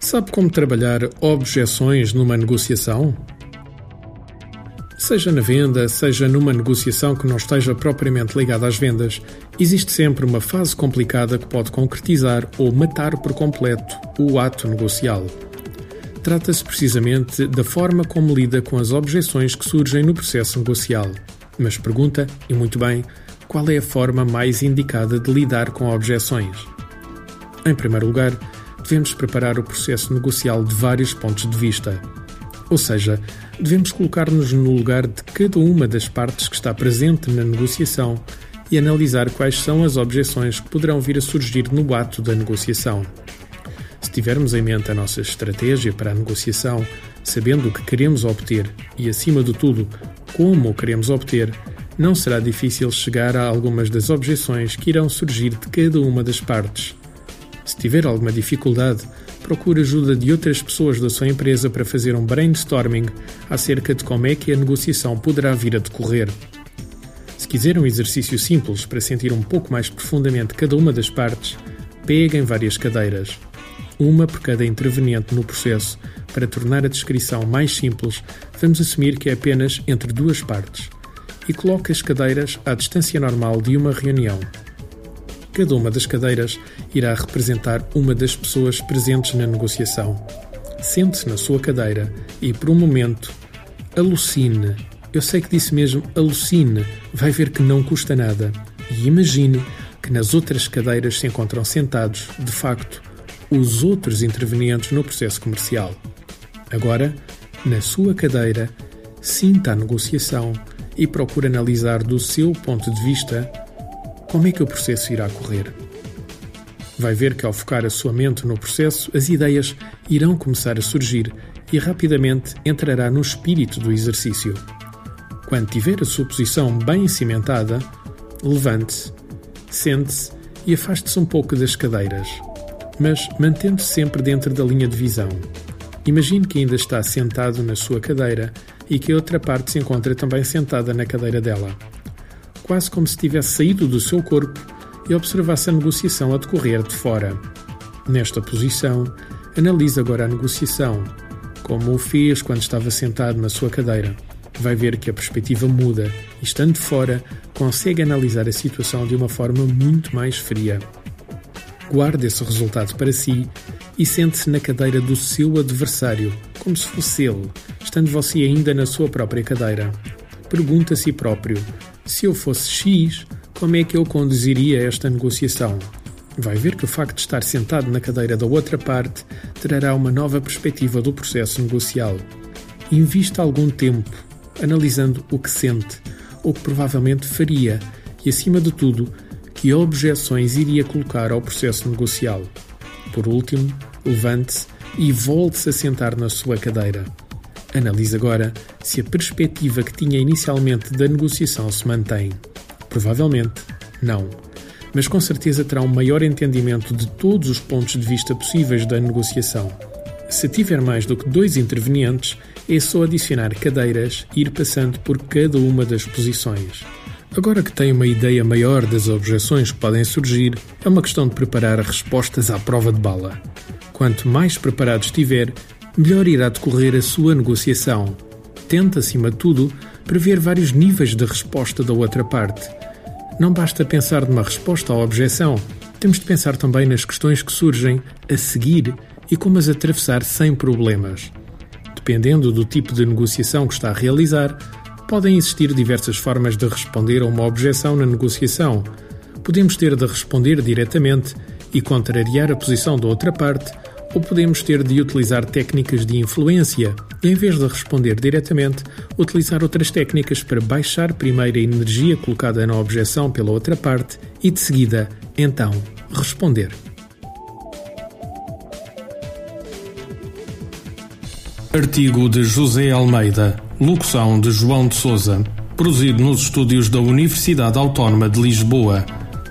Sabe como trabalhar objeções numa negociação? Seja na venda, seja numa negociação que não esteja propriamente ligada às vendas, existe sempre uma fase complicada que pode concretizar ou matar por completo o ato negocial. Trata-se precisamente da forma como lida com as objeções que surgem no processo negocial. Mas pergunta, e muito bem, qual é a forma mais indicada de lidar com objeções? Em primeiro lugar, devemos preparar o processo negocial de vários pontos de vista. Ou seja, devemos colocar-nos no lugar de cada uma das partes que está presente na negociação e analisar quais são as objeções que poderão vir a surgir no ato da negociação. Se tivermos em mente a nossa estratégia para a negociação, sabendo o que queremos obter e, acima de tudo, como o queremos obter, não será difícil chegar a algumas das objeções que irão surgir de cada uma das partes tiver alguma dificuldade, procure ajuda de outras pessoas da sua empresa para fazer um brainstorming acerca de como é que a negociação poderá vir a decorrer. Se quiser um exercício simples para sentir um pouco mais profundamente cada uma das partes, peguem várias cadeiras, uma por cada interveniente no processo. Para tornar a descrição mais simples, vamos assumir que é apenas entre duas partes e coloque as cadeiras à distância normal de uma reunião. Cada uma das cadeiras irá representar uma das pessoas presentes na negociação. Sente-se na sua cadeira e, por um momento, alucine. Eu sei que disse mesmo alucine, vai ver que não custa nada. E imagine que nas outras cadeiras se encontram sentados, de facto, os outros intervenientes no processo comercial. Agora, na sua cadeira, sinta a negociação e procure analisar do seu ponto de vista como é que o processo irá correr? Vai ver que ao focar a sua mente no processo, as ideias irão começar a surgir e rapidamente entrará no espírito do exercício. Quando tiver a sua posição bem cimentada, levante-se, sente-se e afaste-se um pouco das cadeiras, mas mantendo-se sempre dentro da linha de visão. Imagine que ainda está sentado na sua cadeira e que a outra parte se encontra também sentada na cadeira dela quase como se tivesse saído do seu corpo e observasse a negociação a decorrer de fora. Nesta posição, analise agora a negociação, como o fez quando estava sentado na sua cadeira. Vai ver que a perspectiva muda e, estando fora, consegue analisar a situação de uma forma muito mais fria. Guarde esse resultado para si e sente-se na cadeira do seu adversário, como se fosse ele, estando você ainda na sua própria cadeira. Pergunta a si próprio se eu fosse X, como é que eu conduziria esta negociação? Vai ver que o facto de estar sentado na cadeira da outra parte trará uma nova perspectiva do processo negocial. Invista algum tempo analisando o que sente, ou que provavelmente faria, e acima de tudo, que objeções iria colocar ao processo negocial. Por último, levante-se e volte-se a sentar na sua cadeira. Analise agora se a perspectiva que tinha inicialmente da negociação se mantém. Provavelmente não. Mas com certeza terá um maior entendimento de todos os pontos de vista possíveis da negociação. Se tiver mais do que dois intervenientes, é só adicionar cadeiras e ir passando por cada uma das posições. Agora que tem uma ideia maior das objeções que podem surgir, é uma questão de preparar respostas à prova de bala. Quanto mais preparado estiver, melhor irá decorrer a sua negociação. Tente, acima de tudo, prever vários níveis de resposta da outra parte. Não basta pensar numa resposta à objeção, temos de pensar também nas questões que surgem a seguir e como as atravessar sem problemas. Dependendo do tipo de negociação que está a realizar, podem existir diversas formas de responder a uma objeção na negociação. Podemos ter de responder diretamente e contrariar a posição da outra parte ou podemos ter de utilizar técnicas de influência. E, em vez de responder diretamente, utilizar outras técnicas para baixar primeiro a energia colocada na objeção pela outra parte e, de seguida, então, responder. Artigo de José Almeida, locução de João de Souza, produzido nos estúdios da Universidade Autónoma de Lisboa